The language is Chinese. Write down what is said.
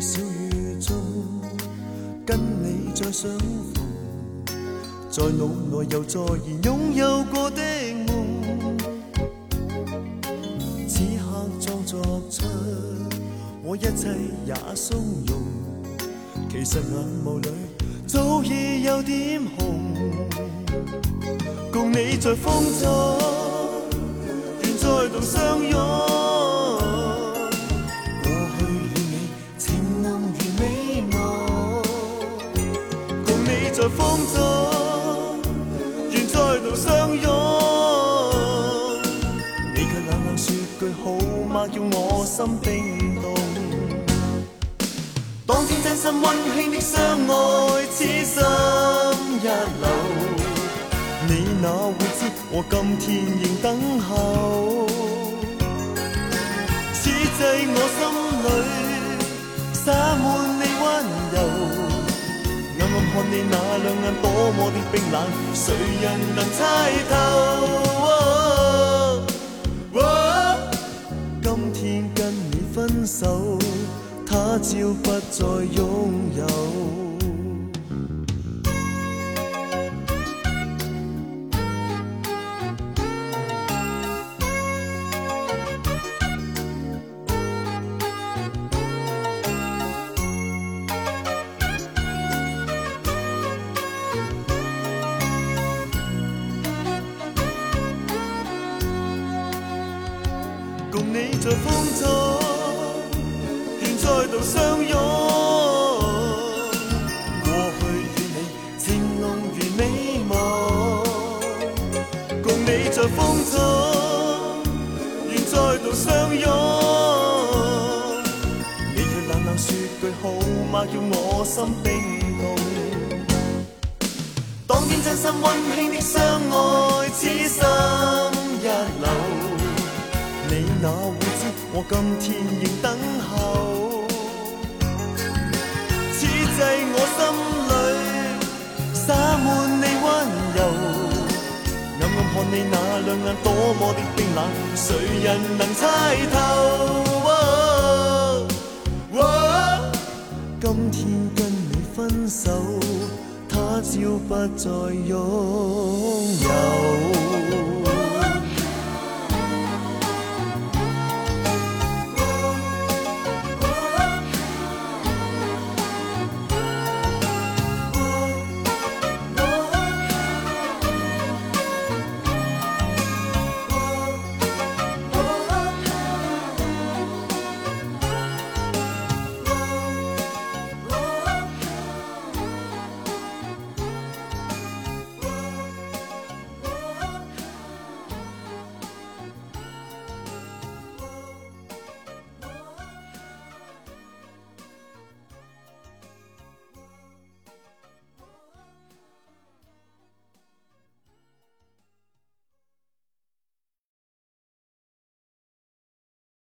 小雨中，跟你再相逢，在脑内又再现拥有过的梦。此刻装作出我一切也松容，其实眼眸里早已有点红。共你在风中，愿再度相拥。在风中，愿再度相拥。你却冷冷说句好吗，叫我心冰冻。当天真心温馨的相爱，此心一缕，你哪会知，我今天仍等候。此际我心里洒满你温柔。你那两眼多么的冰冷，谁人能猜透？哦，今天跟你分手，他朝不再拥有。在风中，愿再度相拥。过去与你情浓如美梦，共你在风中，愿再度相拥。你却冷冷说句好吗，叫我心冰冻。当天真心温馨的相爱，此生。那会知我今天仍等候？此际我心里洒满你温柔，暗暗看你那两眼多么的冰冷，谁人能猜透？今天跟你分手，他朝不再有。